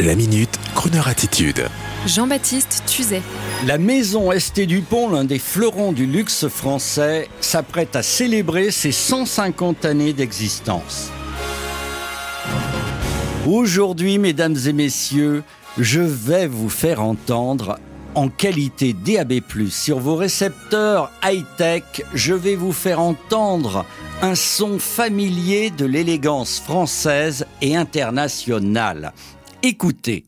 La minute, Kroneur attitude. Jean-Baptiste Tuzet. La maison Esté Dupont, l'un des fleurons du luxe français, s'apprête à célébrer ses 150 années d'existence. Aujourd'hui, mesdames et messieurs, je vais vous faire entendre en qualité DAB+, sur vos récepteurs high-tech, je vais vous faire entendre un son familier de l'élégance française et internationale. Écoutez.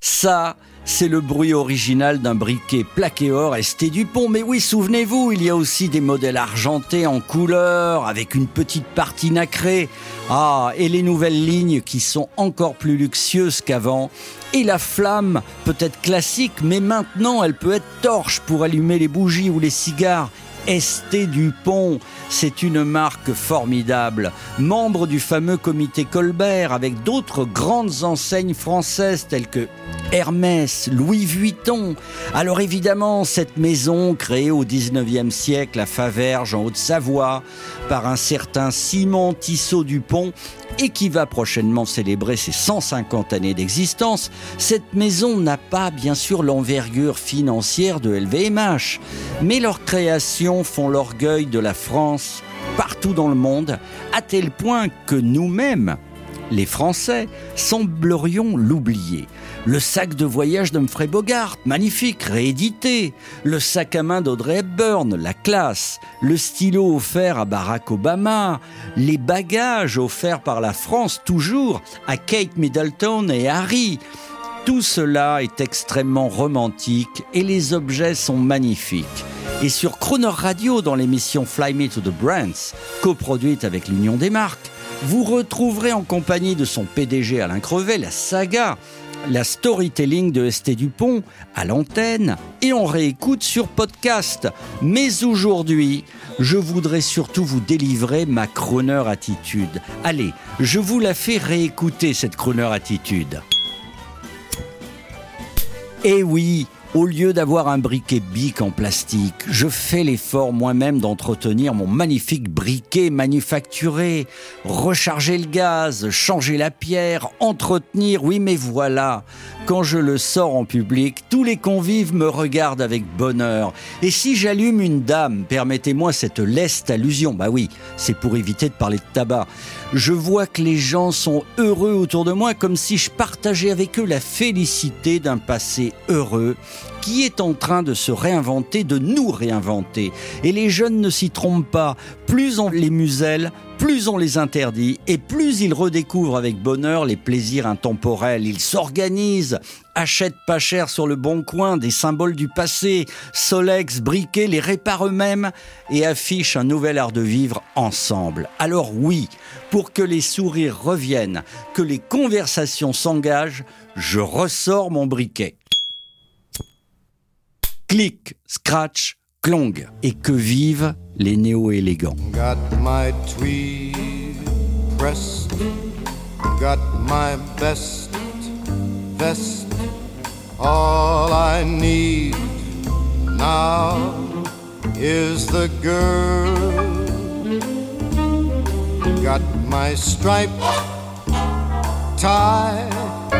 Ça, c'est le bruit original d'un briquet plaqué or ST Dupont. Mais oui, souvenez-vous, il y a aussi des modèles argentés en couleur, avec une petite partie nacrée. Ah, et les nouvelles lignes qui sont encore plus luxueuses qu'avant. Et la flamme, peut-être classique, mais maintenant elle peut être torche pour allumer les bougies ou les cigares. ST Dupont, c'est une marque formidable, membre du fameux comité Colbert avec d'autres grandes enseignes françaises telles que Hermès, Louis Vuitton. Alors évidemment, cette maison créée au 19e siècle à Faverges en Haute-Savoie par un certain Simon Tissot Dupont et qui va prochainement célébrer ses 150 années d'existence, cette maison n'a pas bien sûr l'envergure financière de LVMH, mais leurs créations font l'orgueil de la France partout dans le monde, à tel point que nous-mêmes, les Français, semblerions l'oublier. Le sac de voyage d'Humphrey Bogart, magnifique, réédité. Le sac à main d'Audrey Hepburn, la classe. Le stylo offert à Barack Obama. Les bagages offerts par la France, toujours, à Kate Middleton et Harry. Tout cela est extrêmement romantique et les objets sont magnifiques. Et sur Croner Radio, dans l'émission Fly Me to the Brands, coproduite avec l'Union des marques, vous retrouverez en compagnie de son PDG Alain Crevet la saga, la storytelling de ST Dupont à l'antenne et on réécoute sur podcast. Mais aujourd'hui, je voudrais surtout vous délivrer ma Croner attitude. Allez, je vous la fais réécouter cette Croner attitude. Eh oui, au lieu d'avoir un briquet bic en plastique, je fais l'effort moi-même d'entretenir mon magnifique briquet manufacturé, recharger le gaz, changer la pierre, entretenir, oui mais voilà, quand je le sors en public, tous les convives me regardent avec bonheur. Et si j'allume une dame, permettez-moi cette leste allusion, bah oui, c'est pour éviter de parler de tabac, je vois que les gens sont heureux autour de moi comme si je partageais avec eux la félicité d'un passé heureux qui est en train de se réinventer, de nous réinventer. Et les jeunes ne s'y trompent pas. Plus on les muselle, plus on les interdit et plus ils redécouvrent avec bonheur les plaisirs intemporels. Ils s'organisent, achètent pas cher sur le bon coin des symboles du passé, Solex, briquet, les réparent eux-mêmes et affichent un nouvel art de vivre ensemble. Alors oui, pour que les sourires reviennent, que les conversations s'engagent, je ressors mon briquet clic, scratch, clong. Et que vivent les néo-élégants? Got my tweed pressed, got my best vest, all I need now is the girl. Got my striped tie,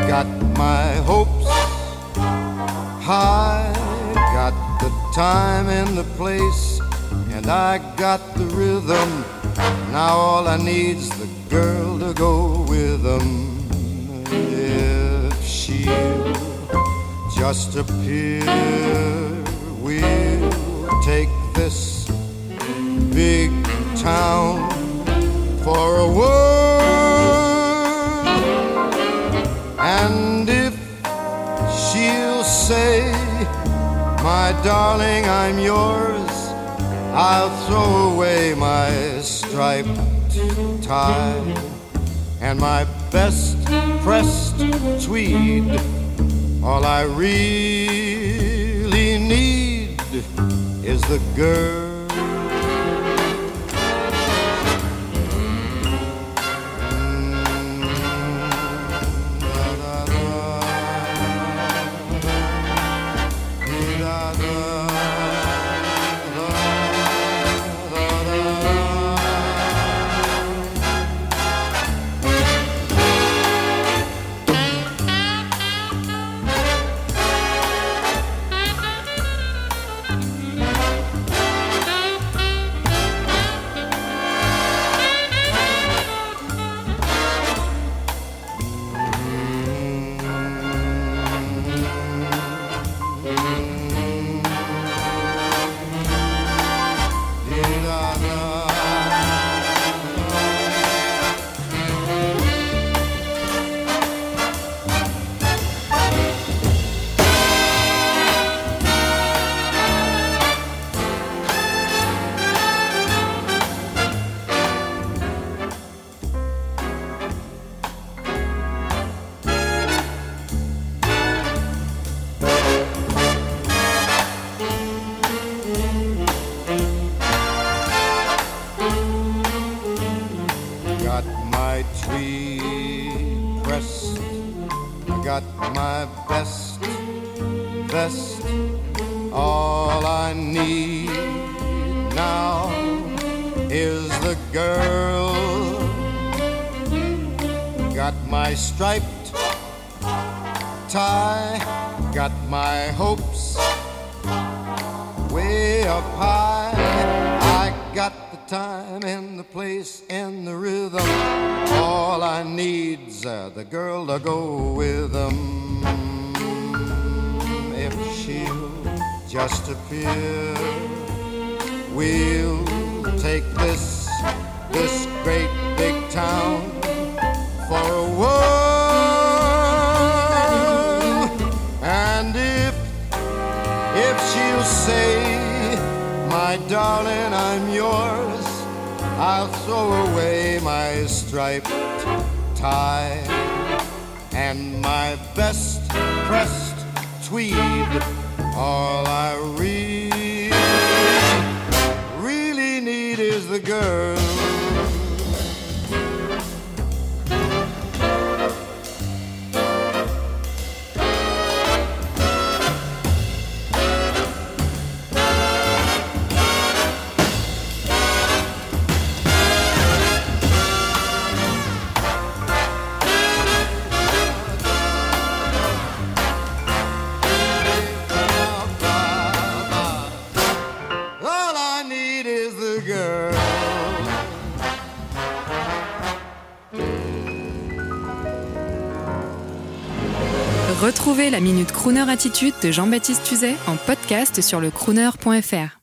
got my hopes high time and the place, and I got the rhythm. Now all I need's the girl to go with them. If she'll just appear, we'll take this big town for a whirl. My darling, I'm yours. I'll throw away my striped tie and my best pressed tweed. All I really need is the girl got my best vest. All I need now is the girl. Got my striped tie. Got my hopes way up high. Got the time and the place and the rhythm. All I need's the girl to go with them. If she'll just appear, we'll take this this great big town darling, I'm yours, I'll throw away my striped tie and my best pressed tweed. All I really, really need is the girl. Retrouvez la Minute Crooner Attitude de Jean-Baptiste Tuzet en podcast sur le crooner.fr.